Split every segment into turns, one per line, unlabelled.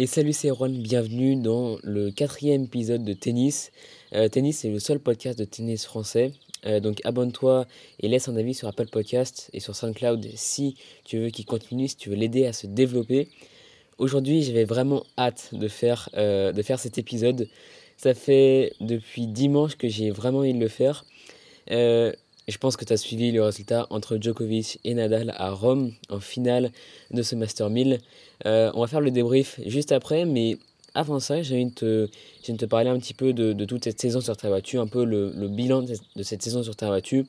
Et salut c'est Ron, bienvenue dans le quatrième épisode de Tennis. Euh, tennis c'est le seul podcast de tennis français. Euh, donc abonne-toi et laisse un avis sur Apple Podcast et sur SoundCloud si tu veux qu'il continue, si tu veux l'aider à se développer. Aujourd'hui j'avais vraiment hâte de faire, euh, de faire cet épisode. Ça fait depuis dimanche que j'ai vraiment envie de le faire. Je pense que tu as suivi le résultat entre Djokovic et Nadal à Rome en finale de ce Master 1000. Euh, on va faire le débrief juste après, mais avant ça, j'ai envie de te, parler un petit peu de, toute cette saison sur terre battue, un peu le, bilan de cette saison sur terre battue,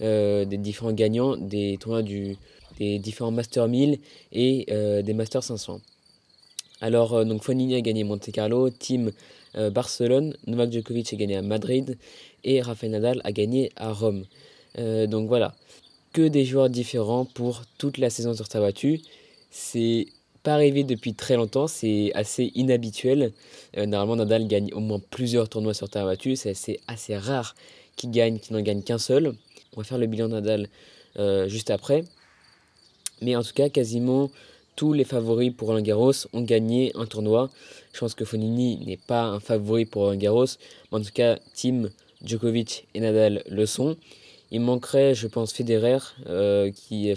euh, des différents gagnants, des tournois du, des différents Master 1000 et euh, des Master 500. Alors, donc Fonini a gagné Monte Carlo, Team Barcelone, Novak Djokovic a gagné à Madrid et Rafael Nadal a gagné à Rome. Euh, donc voilà, que des joueurs différents pour toute la saison sur battue. C'est pas arrivé depuis très longtemps, c'est assez inhabituel. Euh, normalement, Nadal gagne au moins plusieurs tournois sur terre battue, c'est assez, assez rare qu'il gagne, qu'il n'en gagne qu'un seul. On va faire le bilan de Nadal euh, juste après. Mais en tout cas, quasiment tous les favoris pour Roland Garros ont gagné un tournoi. Je pense que Fonini n'est pas un favori pour Roland Garros, mais en tout cas, Tim, Djokovic et Nadal le sont. Il manquerait, je pense, Federer euh, qui,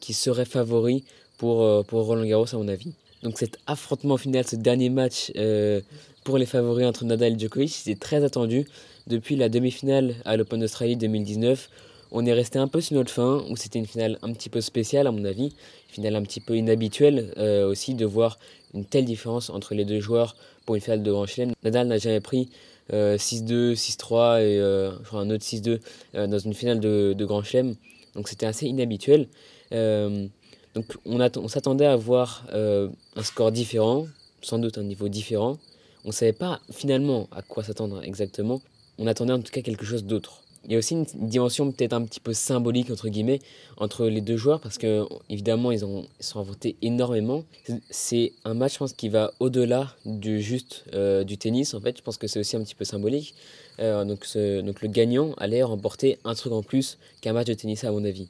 qui serait favori pour, euh, pour Roland Garros, à mon avis. Donc cet affrontement final, ce dernier match euh, pour les favoris entre Nadal et Djokovic, c'est très attendu. Depuis la demi-finale à l'Open d'Australie 2019, on est resté un peu sur notre fin, où c'était une finale un petit peu spéciale à mon avis, une finale un petit peu inhabituelle aussi de voir une telle différence entre les deux joueurs pour une finale de Grand Chelem. Nadal n'a jamais pris 6-2, euh, 6-3 et euh, un autre 6-2 euh, dans une finale de, Grand Chelem. Donc c'était assez inhabituel. donc on, on s'attendait à voir un score différent, sans doute un niveau différent. On ne savait pas finalement à quoi s'attendre exactement. On attendait en tout cas quelque chose d'autre il y a aussi une dimension peut-être un petit peu symbolique entre guillemets entre les deux joueurs parce que évidemment ils ont ils sont inventés énormément. C'est un match je pense qui va au-delà du juste euh, du tennis en fait. Je pense que c'est aussi un petit peu symbolique. Euh, donc, donc le gagnant allait remporter un truc en plus qu'un match de tennis à mon avis.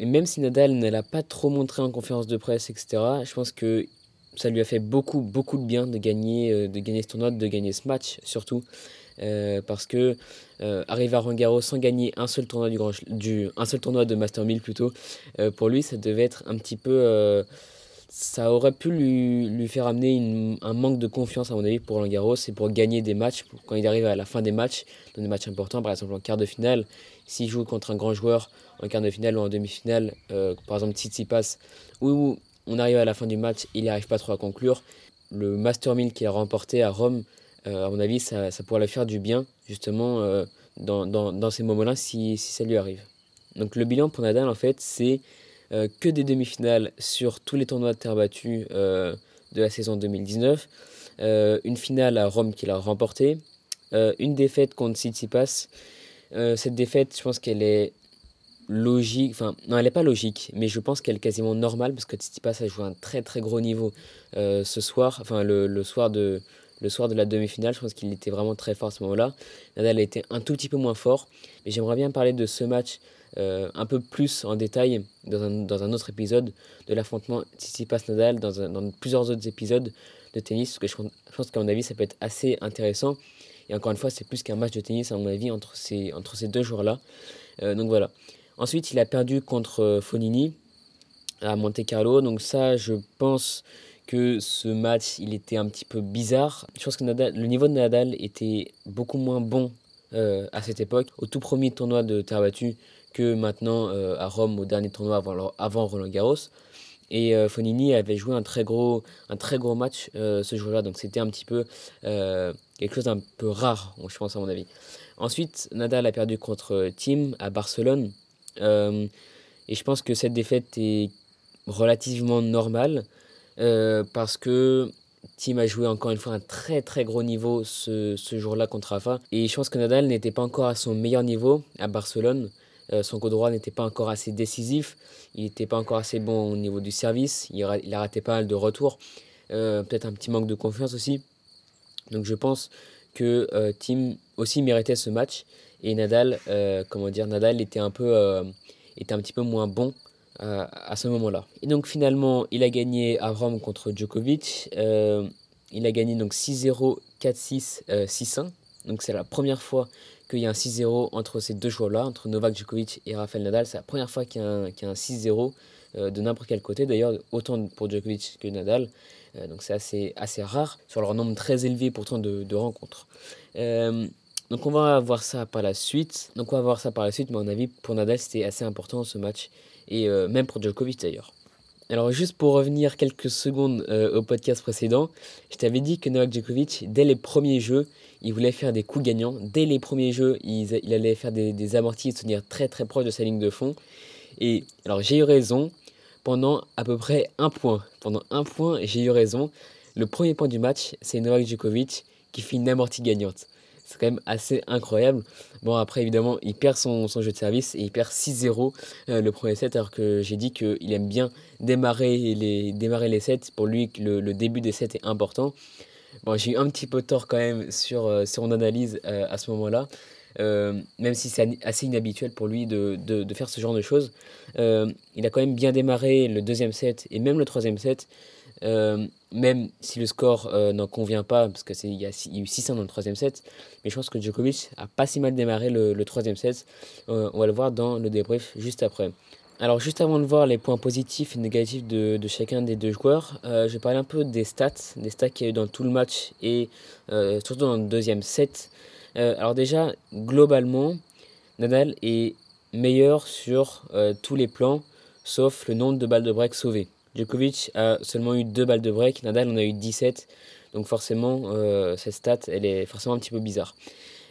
Et même si Nadal ne l'a pas trop montré en conférence de presse etc je pense que ça lui a fait beaucoup beaucoup de bien de gagner euh, de gagner ce tournoi de gagner ce match surtout euh, parce que euh, arriver à Roland sans gagner un seul tournoi du, grand, du un seul tournoi de Master 1000 plutôt euh, pour lui ça devait être un petit peu ça aurait pu lui, lui faire amener un manque de confiance à mon avis pour Roland Garros et pour gagner des matchs quand il arrive à la fin des matchs dans des matchs importants par exemple en quart de finale s'il joue contre un grand joueur en quart de finale ou en demi-finale par exemple Tsitsipas où on arrive à la fin du match il n'arrive pas trop à conclure le Master 1000 qu'il a remporté à Rome à mon avis, ça, ça pourrait lui faire du bien, justement, euh, dans, dans, dans, ces moments-là, si, si, ça lui arrive. Donc le bilan pour Nadal, en fait, c'est euh, que des demi-finales sur tous les tournois de terre battue de la saison 2019, une finale à Rome qu'il a remportée, une défaite contre Tsitsipas. cette défaite, je pense qu'elle est logique, enfin non elle n'est pas logique, mais je pense qu'elle est quasiment normale parce que Tsitsipas a joué un très très gros niveau ce soir, enfin le, le soir de, le soir de la demi-finale. Je pense qu'il était vraiment très fort à ce moment-là. Nadal a été un tout petit peu moins fort. Mais j'aimerais bien parler de ce match euh, un peu plus en détail dans un, dans un autre épisode de l'affrontement Tsitsipas-Nadal, dans, dans, plusieurs autres épisodes de tennis. Parce que je, pense qu'à mon avis, ça peut être assez intéressant. Et encore une fois, c'est plus qu'un match de tennis, à mon avis, entre ces, entre ces deux joueurs-là. Euh, donc voilà. Ensuite, il a perdu contre euh, Fonini à Monte Carlo. Donc ça, je pense que ce match, il était un petit peu bizarre. Je pense que le niveau de Nadal était beaucoup moins bon euh, à cette époque, au tout premier tournoi de terre battue, que maintenant euh, à Rome, au dernier tournoi avant, avant Roland Garros. Et euh, Fonini avait joué un très gros, un très gros match ce jour-là, donc c'était un petit peu quelque chose d'un peu rare, je pense à mon avis. Ensuite, Nadal a perdu contre Tim à Barcelone. et je pense que cette défaite est relativement normale. Euh, parce que Tim a joué encore une fois un très très gros niveau ce, ce jour-là contre Rafa. Et je pense que Nadal n'était pas encore à son meilleur niveau à Barcelone. Euh, son coup droit n'était pas encore assez décisif. Il n'était pas encore assez bon au niveau du service. Il, a raté pas mal de retours. Euh, peut-être un petit manque de confiance aussi. Donc je pense que Tim aussi méritait ce match. Et Nadal, comment dire, Nadal était un, peu, était un petit peu moins bon à ce moment-là. Et donc finalement, il a gagné à Rome contre Djokovic. Euh, il a gagné donc 6-0, 4-6, 6-1. Donc c'est la première fois qu'il y a un 6-0 entre ces deux joueurs-là, entre Novak Djokovic et Rafael Nadal. C'est la première fois qu'il y a un, un 6-0 euh, de n'importe quel côté, d'ailleurs autant pour Djokovic que Nadal. Euh, donc c'est assez, assez rare sur leur nombre très élevé pourtant de, de rencontres. Euh, donc on va voir ça par la suite. Donc on va voir ça par la suite, mais à mon avis pour Nadal c'était assez important ce match et même pour Djokovic d'ailleurs. Alors juste pour revenir quelques secondes au podcast précédent, je t'avais dit que Novak Djokovic, dès les premiers jeux, il voulait faire des coups gagnants. Dès les premiers jeux, il, il allait faire des, des amortis et se tenir très très proche de sa ligne de fond. Et alors j'ai eu raison, pendant à peu près un point. Pendant un point, j'ai eu raison. Le premier point du match, c'est Novak Djokovic qui fait une amortie gagnante. C'est quand même assez incroyable. Bon, après, évidemment, il perd son, son jeu de service et il perd 6-0 euh, le premier set, alors que j'ai dit qu'il aime bien démarrer les, sets. Pour lui, le, début des sets est important. Bon, j'ai eu un petit peu tort quand même sur, euh, sur mon analyse euh, à ce moment-là. Euh, même si c'est assez inhabituel pour lui de, de, faire ce genre de choses. Il a quand même bien démarré le deuxième set et même le troisième set, euh, même si le score euh, n'en convient pas, parce qu'il y, y, a eu 600 dans le troisième set, mais je pense que Djokovic a pas si mal démarré le, troisième set. on va le voir dans le débrief juste après. Alors juste avant de voir les points positifs et négatifs de, de chacun des deux joueurs, euh, je vais parler un peu des stats, des stats qu'il y a eu dans tout le match et euh, surtout dans le deuxième set. Euh, alors déjà, globalement, Nadal est meilleur sur euh, tous les plans, sauf le nombre de balles de break sauvées. Djokovic a seulement eu 2 balles de break, Nadal en a eu 17, donc forcément, euh, cette stat, elle est forcément un petit peu bizarre.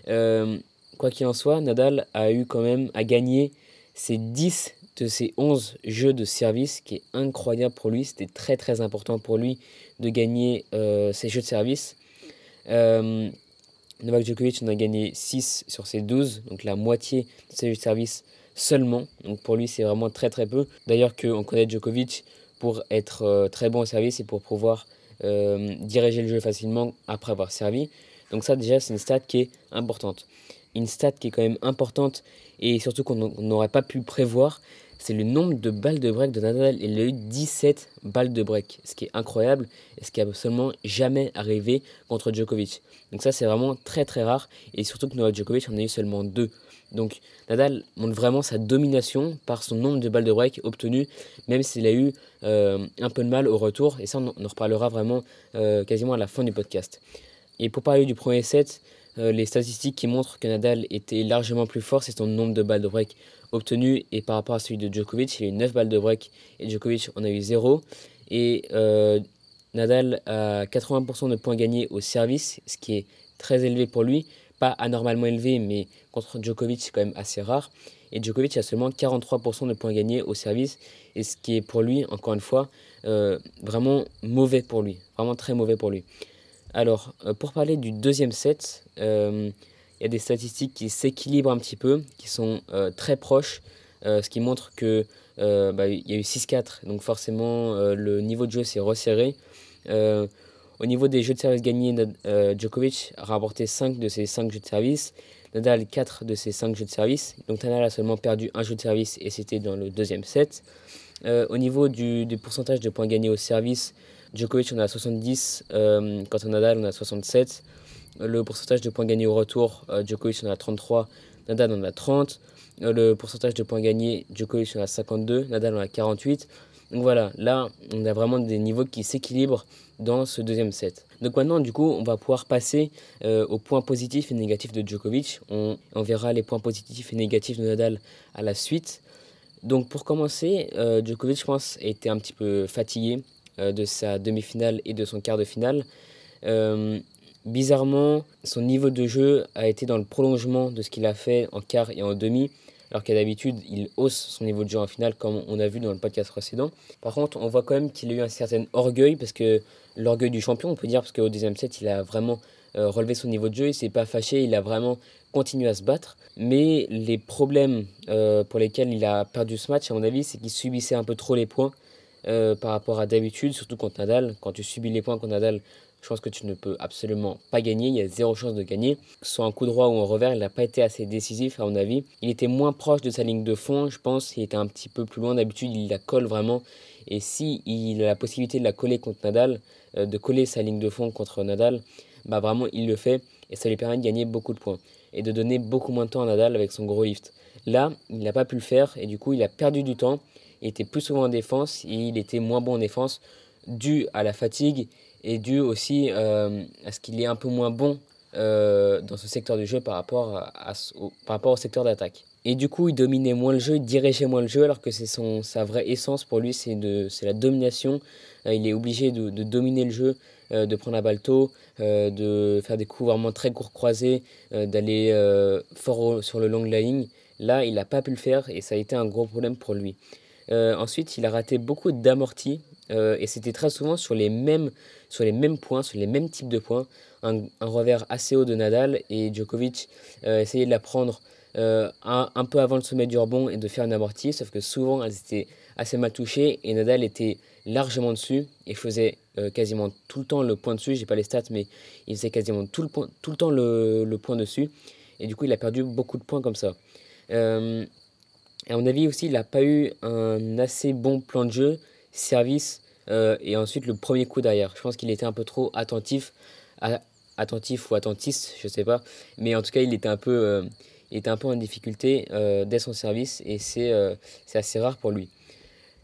Euh, quoi qu'il en soit, Nadal a eu quand même à gagner ses 10 de ses 11 jeux de service, qui est incroyable pour lui. C'était très très important pour lui de gagner euh, ses jeux de service. Novak Djokovic en a gagné 6 sur ses 12, donc la moitié de ses jeux de service seulement. Donc pour lui, c'est vraiment très très peu. D'ailleurs, qu'on connaît Djokovic pour être euh, très bon au service et pour pouvoir euh, diriger le jeu facilement après avoir servi. Donc ça déjà, c'est une stat qui est importante. Une stat qui est quand même importante et surtout qu'on n'aurait pas pu prévoir, c'est le nombre de balles de break de Nadal. Il a eu 17 balles de break, ce qui est incroyable et ce qui a absolument jamais arrivé contre Djokovic. Donc ça, c'est vraiment très très rare et surtout que Novak Djokovic en a eu seulement deux. Donc Nadal montre vraiment sa domination par son nombre de balles de break obtenues, même s'il a eu euh, un peu de mal au retour. Et ça, on en reparlera vraiment euh, quasiment à la fin du podcast. Et pour parler du premier set, euh, les statistiques qui montrent que Nadal était largement plus fort, c'est son nombre de balles de break obtenues. Et par rapport à celui de Djokovic, il a eu 9 balles de break et Djokovic en a eu 0. Et Nadal a 80% de points gagnés au service, ce qui est très élevé pour lui. Pas anormalement élevé, mais contre Djokovic, c'est quand même assez rare. Et Djokovic a seulement 43% de points gagnés au service, et ce qui est pour lui, encore une fois, euh, vraiment mauvais pour lui. Vraiment très mauvais pour lui. Alors, euh, pour parler du deuxième set, euh, il y a des statistiques qui s'équilibrent un petit peu, qui sont très proches, ce qui montre que bah, il y a eu 6-4, donc forcément le niveau de jeu s'est resserré. Au niveau des jeux de service gagnés, euh, Djokovic a rapporté 5 de ses 5 jeux de service, Nadal 4 de ses 5 jeux de service. Donc Nadal a seulement perdu un jeu de service et c'était dans le deuxième set. Euh, au niveau du, pourcentage de points gagnés au service, Djokovic en a 70, euh, Nadal on a 67. Le pourcentage de points gagnés au retour, euh, Djokovic en a 33, Nadal en a 30. Euh, le pourcentage de points gagnés, Djokovic en a 52, Nadal en a 48. Donc voilà, là, on a vraiment des niveaux qui s'équilibrent dans ce deuxième set. Donc maintenant, du coup, on va pouvoir passer euh, aux points positifs et négatifs de Djokovic. On, verra les points positifs et négatifs de Nadal à la suite. Donc pour commencer, euh, Djokovic, je pense, était un petit peu fatigué euh, de sa demi-finale et de son quart de finale. Bizarrement, son niveau de jeu a été dans le prolongement de ce qu'il a fait en quart et en demi alors qu'à d'habitude, il hausse son niveau de jeu en finale, comme on a vu dans le podcast précédent. Par contre, on voit quand même qu'il a eu un certain orgueil, parce que l'orgueil du champion, on peut dire, parce qu'au deuxième set, il a vraiment euh, relevé son niveau de jeu, il s'est pas fâché, il a vraiment continué à se battre. Mais les problèmes euh, pour lesquels il a perdu ce match, à mon avis, c'est qu'il subissait un peu trop les points euh, par rapport à d'habitude, surtout contre Nadal. Quand tu subis les points contre Nadal, je pense que tu ne peux absolument pas gagner. Il y a zéro chance de gagner. Soit un coup droit ou un revers, il n'a pas été assez décisif, à mon avis. Il était moins proche de sa ligne de fond, je pense. Il était un petit peu plus loin. D'habitude, il la colle vraiment. Et si il a la possibilité de la coller contre Nadal, de coller sa ligne de fond contre Nadal, bah vraiment il le fait et ça lui permet de gagner beaucoup de points et de donner beaucoup moins de temps à Nadal avec son gros lift. Là, il n'a pas pu le faire et du coup il a perdu du temps. Il était plus souvent en défense et il était moins bon en défense dû à la fatigue et dû aussi euh, à ce qu'il est un peu moins bon euh, dans ce secteur du jeu par rapport, à, au, par rapport au secteur d'attaque. Et du coup, il dominait moins le jeu, il dirigeait moins le jeu, alors que c'est son sa vraie essence pour lui, c'est la domination. Euh, il est obligé de, de, dominer le jeu, de prendre la balle tôt, de faire des coups vraiment très courts croisés, d'aller fort sur le long de ligne. Là, il n'a pas pu le faire et ça a été un gros problème pour lui. ensuite, il a raté beaucoup d'amortis euh, et c'était très souvent sur les, mêmes, sur les mêmes points, sur les mêmes types de points. Un, revers assez haut de Nadal et Djokovic euh, essayait de la prendre euh, un, un, peu avant le sommet du rebond et de faire un amorti, sauf que souvent elles étaient assez mal touchées et Nadal était largement dessus et faisait quasiment tout le temps le point dessus. J'ai pas les stats, mais il faisait quasiment tout le, point, tout le temps le, le, point dessus. Et du coup, il a perdu beaucoup de points comme ça. à mon avis aussi, il n'a pas eu un assez bon plan de jeu service euh, et ensuite le premier coup derrière. Je pense qu'il était un peu trop attentif, attentif ou attentiste, je sais pas. Mais en tout cas, il était un peu, euh, était un peu en difficulté euh, dès son service et c'est assez rare pour lui.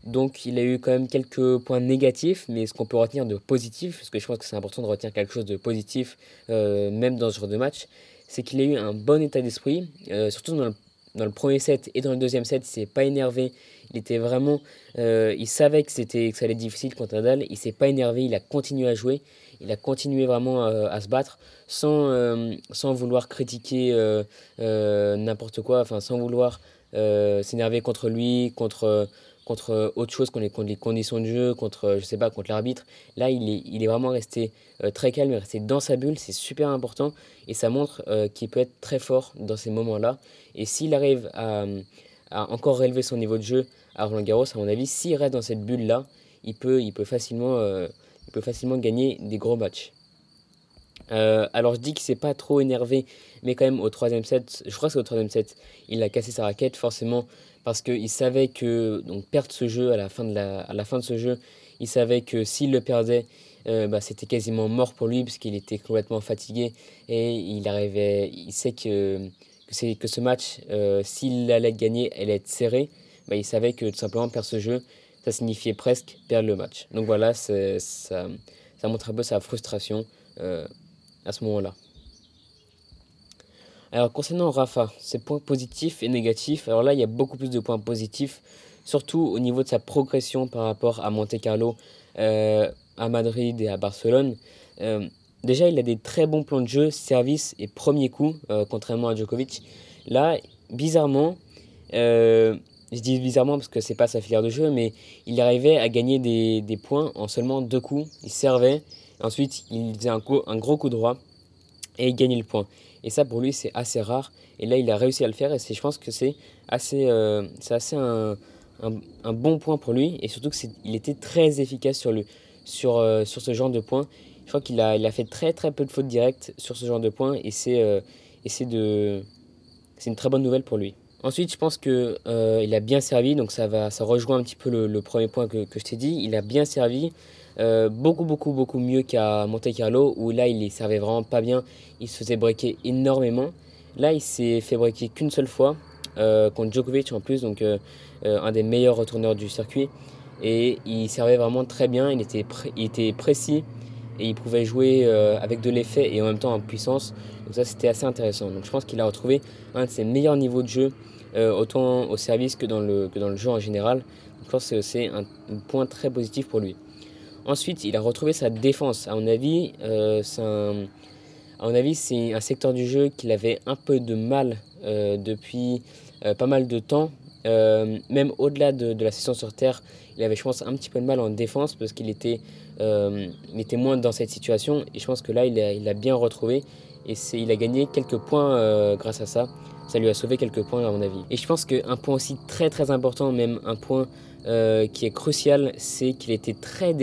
Donc il a eu quand même quelques points négatifs, mais ce qu'on peut retenir de positif, parce que je pense que c'est important de retenir quelque chose de positif, même dans ce genre de match, c'est qu'il a eu un bon état d'esprit, surtout dans le dans le premier set et dans le deuxième set, il s'est pas énervé. Il était vraiment, euh, il savait que c'était que ça allait être difficile contre Nadal. Il s'est pas énervé. Il a continué à jouer. Il a continué vraiment euh, à se battre sans euh, sans vouloir critiquer n'importe quoi. Enfin, sans vouloir s'énerver contre lui, contre contre autre chose, contre les, conditions de jeu, contre, je sais pas, contre l'arbitre. Là, il est, il est vraiment resté euh, très calme, il est resté dans sa bulle, c'est super important et ça montre euh, qu'il peut être très fort dans ces moments-là. Et s'il arrive à, encore relever son niveau de jeu à Roland Garros, à mon avis, s'il reste dans cette bulle-là, il peut, il, peut facilement, euh, il peut facilement gagner des gros matchs. alors je dis qu'il s'est pas trop énervé, mais quand même au troisième set, je crois que c'est au troisième set, il a cassé sa raquette. Forcément, parce qu'il savait que perdre ce jeu à la fin de ce jeu, il savait que s'il le perdait, euh, bah, c'était quasiment mort pour lui parce qu'il était complètement fatigué et il arrivait, que ce match, euh, s'il allait gagner, allait être serré. Bah, il savait que tout simplement perdre ce jeu, ça signifiait presque perdre le match. Donc voilà, ça, ça montre un peu sa frustration euh, à ce moment-là. Alors concernant Rafa, ses points positifs et négatifs, alors là il y a beaucoup plus de points positifs, surtout au niveau de sa progression par rapport à Monte Carlo, euh, à Madrid et à Barcelone. Euh, déjà il a des très bons plans de jeu, service et premier coup, euh, contrairement à Djokovic. Là, bizarrement, je dis bizarrement parce que c'est pas sa filière de jeu, mais il arrivait à gagner des, points en seulement deux coups. Il servait, ensuite il faisait un, un gros coup droit et il gagnait le point. Et ça, pour lui, c'est assez rare. Et là, il a réussi à le faire. Et je pense que c'est assez, euh, assez un, un, bon point pour lui. Et surtout qu'il était très efficace sur, le, sur, euh, sur ce genre de points. Je crois qu'il a, il a fait très très peu de fautes directes sur ce genre de points. Et c'est euh, une très bonne nouvelle pour lui. Ensuite, je pense qu'il euh, il a bien servi. Donc ça, va, ça rejoint un petit peu le, premier point que je t'ai dit. Il a bien servi. Euh, beaucoup, beaucoup, beaucoup mieux qu'à Monte Carlo, où là, il les servait vraiment pas bien. Il se faisait breaker énormément. Là, il s'est fait breaker qu'une seule fois, euh, contre Djokovic en plus, donc euh, un des meilleurs retourneurs du circuit. Et il servait vraiment très bien, il était, il était précis et il pouvait jouer avec de l'effet et en même temps en puissance. Donc ça, c'était assez intéressant. Donc je pense qu'il a retrouvé un de ses meilleurs niveaux de jeu, autant au service que dans, le, que dans le jeu en général. Donc je pense que c'est un point très positif pour lui. Ensuite, il a retrouvé sa défense. À mon avis, euh, c'est un, un secteur du jeu qu'il avait un peu de mal euh, depuis euh, pas mal de temps. Même au-delà de, la session sur Terre, il avait, je pense, un petit peu de mal en défense parce qu'il était, était moins dans cette situation. Et je pense que là, il a, il a bien retrouvé. Et il a gagné quelques points grâce à ça. Ça lui a sauvé quelques points, à mon avis. Et je pense qu'un point aussi très très important, même un point euh, qui est crucial, c'est qu'il était très,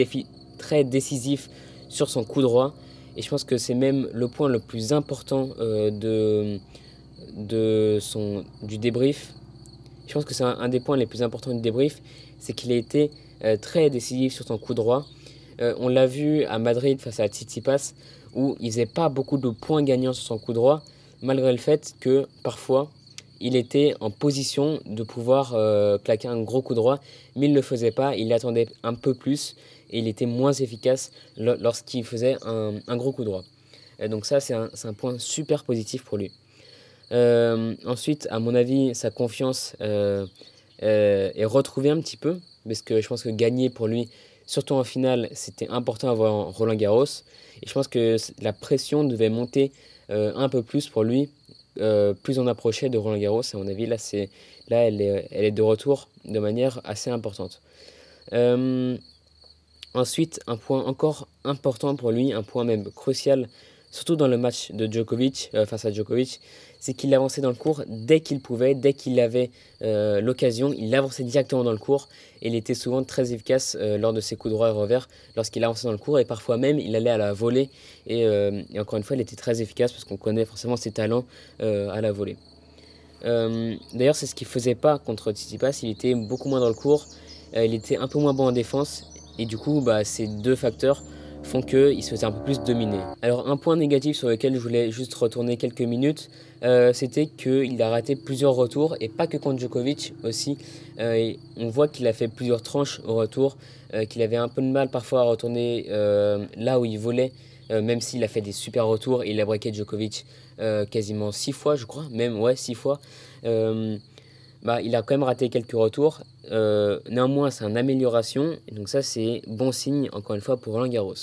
très décisif sur son coup droit. Et je pense que c'est même le point le plus important euh, de, de son, du débrief. Je pense que c'est un, des points les plus importants du débrief, c'est qu'il a été très décisif sur son coup droit. on l'a vu à Madrid face à Tsitsipas où il faisait pas beaucoup de points gagnants sur son coup droit, malgré le fait que parfois il était en position de pouvoir claquer un gros coup droit, mais il ne le faisait pas, il attendait un peu plus et il était moins efficace lorsqu'il faisait un, gros coup droit. donc ça, c'est un, point super positif pour lui. Euh, ensuite, à mon avis, sa confiance euh, euh, est retrouvée un petit peu, parce que je pense que gagner pour lui, surtout en finale, c'était important à voir Roland Garros. Et je pense que la pression devait monter un peu plus pour lui, plus on approchait de Roland Garros. À mon avis, là, là elle, est, elle est de retour de manière assez importante. ensuite, un point encore important pour lui, un point même crucial, surtout dans le match de Djokovic face à Djokovic, c'est qu'il avançait dans le cours dès qu'il pouvait, dès qu'il avait euh, l'occasion, il avançait directement dans le cours et il était souvent très efficace euh, lors de ses coups droits et revers lorsqu'il avançait dans le cours. Et parfois même il allait à la volée. Et, euh, encore une fois il était très efficace parce qu'on connaît forcément ses talents à la volée. D'ailleurs c'est ce qu'il faisait pas contre Tsitsipas, il était beaucoup moins dans le cours, il était un peu moins bon en défense. Et du coup bah, ces deux facteurs font qu'il se faisait un peu plus dominer. Alors un point négatif sur lequel je voulais juste retourner quelques minutes, euh, c'était qu'il a raté plusieurs retours, et pas que contre Djokovic aussi. Euh, on voit qu'il a fait plusieurs tranches au retour, euh, qu'il avait un peu de mal parfois à retourner là où il volait, même s'il a fait des super retours, et il a braqué Djokovic quasiment six fois, je crois, même ouais, six fois. Bah, il a quand même raté quelques retours. néanmoins, c'est une amélioration. Donc ça, c'est bon signe, encore une fois, pour Roland Garros.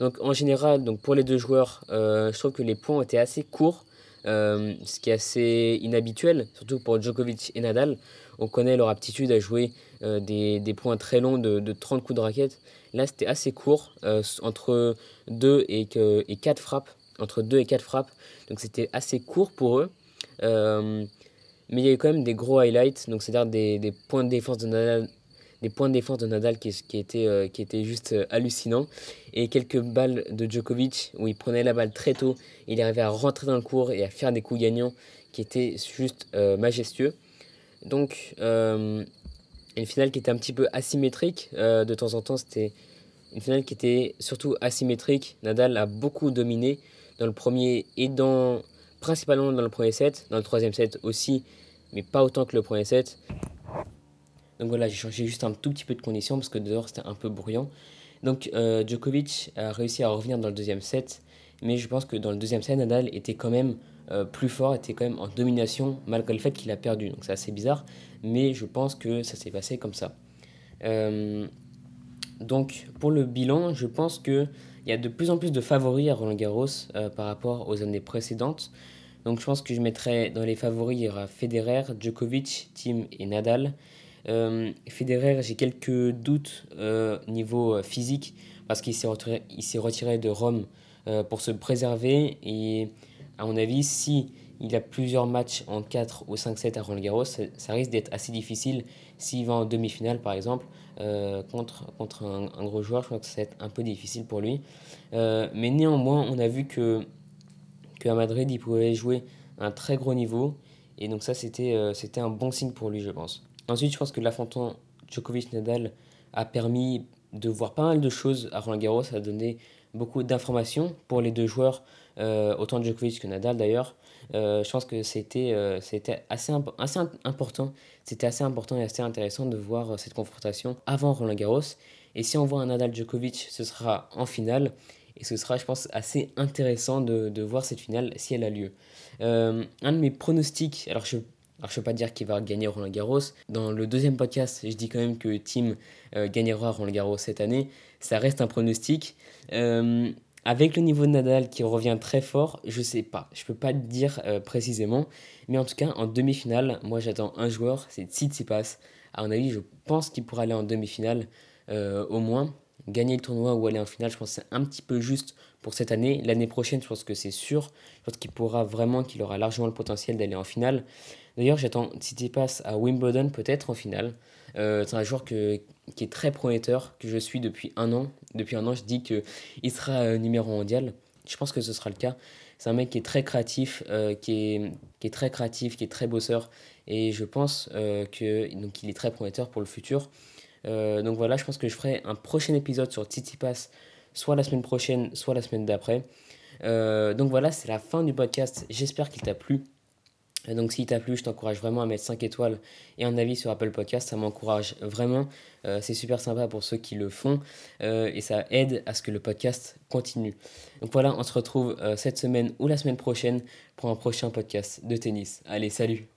Donc en général, donc pour les deux joueurs, je trouve que les points étaient assez courts. Euh, ce qui est assez inhabituel, surtout pour Djokovic et Nadal. On connaît leur aptitude à jouer euh, des, des, points très longs de, de, 30 coups de raquette. Là, c'était assez court, euh, entre 2 et, et 4 frappes. Entre 2 et 4 frappes. Donc c'était assez court pour eux. Mais il y a eu quand même des gros highlights, donc c'est-à-dire des, des, points de défense de Nadal des points de défense de Nadal qui, qui, étaient, euh, qui étaient juste euh, hallucinants. Et quelques balles de Djokovic où il prenait la balle très tôt. il arrivait à rentrer dans le cours et à faire des coups gagnants qui étaient juste euh, majestueux. Donc, une finale qui était un petit peu asymétrique. de temps en temps, c'était une finale qui était surtout asymétrique. Nadal a beaucoup dominé dans le premier et dans, principalement dans le premier set. Dans le troisième set aussi, mais pas autant que le premier set. Donc voilà, j'ai changé juste un tout petit peu de conditions parce que dehors c'était un peu bruyant. Donc euh, Djokovic a réussi à revenir dans le deuxième set, mais je pense que dans le deuxième set, Nadal était quand même euh, plus fort, était quand même en domination malgré le fait qu'il a perdu. Donc c'est assez bizarre, mais je pense que ça s'est passé comme ça. Euh, donc pour le bilan, je pense qu'il y a de plus en plus de favoris à Roland Garros par rapport aux années précédentes. Donc je pense que je mettrais dans les favoris, il y aura Federer, Djokovic, Tim et Nadal. Euh, Federer, j'ai quelques doutes euh, niveau euh, physique parce qu'il s'est retiré, retiré de Rome euh, pour se préserver et à mon avis, si il a plusieurs matchs en 4 ou 5 7 à Roland Garros, ça, risque d'être assez difficile s'il va en demi-finale par exemple contre, contre un, gros joueur, je crois que ça va être un peu difficile pour lui. mais néanmoins, on a vu que qu'à Madrid, il pouvait jouer un très gros niveau et donc ça, c'était c'était un bon signe pour lui, je pense. Ensuite, je pense que l'affrontement Djokovic-Nadal a permis de voir pas mal de choses à Roland Garros, a donné beaucoup d'informations pour les deux joueurs, euh, autant Djokovic que Nadal d'ailleurs. Euh, je pense que c'était euh, c'était assez, assez important, c'était assez important et assez intéressant de voir cette confrontation avant Roland Garros. Et si on voit un Nadal Djokovic, ce sera en finale. Et ce sera, je pense, assez intéressant de, de voir cette finale si elle a lieu. un de mes pronostics, alors je ne peux pas dire qu'il va gagner Roland Garros. Dans le deuxième podcast, je dis quand même que Tim euh, gagnera Roland Garros cette année. Ça reste un pronostic. Euh, avec le niveau de Nadal qui revient très fort, je ne sais pas. Je ne peux pas dire euh, précisément. Mais en tout cas, en demi-finale, moi j'attends un joueur, c'est Tsitsipas. À mon avis, je pense qu'il pourra aller en demi-finale au moins. Gagner le tournoi ou aller en finale, je pense que c'est un petit peu juste pour cette année. L'année prochaine, je pense que c'est sûr. Je pense qu'il pourra vraiment, qu'il aura largement le potentiel d'aller en finale. D'ailleurs, j'attends Tsitsipas à Wimbledon, peut-être en finale. Euh, c'est un joueur que, qui est très prometteur, que je suis depuis un an. Depuis un an, je dis qu'il sera euh, numéro mondial. Je pense que ce sera le cas. C'est un mec qui est très créatif, euh, qui, est, qui est très créatif, qui est très bosseur. Et je pense qu'il qu'il est très prometteur pour le futur. Donc voilà, je pense que je ferai un prochain épisode sur Tsitsipas, soit la semaine prochaine, soit la semaine d'après. donc voilà, c'est la fin du podcast. J'espère qu'il t'a plu. Donc s'il t'a plu, je t'encourage vraiment à mettre 5 étoiles et un avis sur Apple Podcast, ça m'encourage vraiment. Euh, c'est super sympa pour ceux qui le font euh, et ça aide à ce que le podcast continue. Donc voilà, on se retrouve euh, cette semaine ou la semaine prochaine pour un prochain podcast de tennis. Allez, salut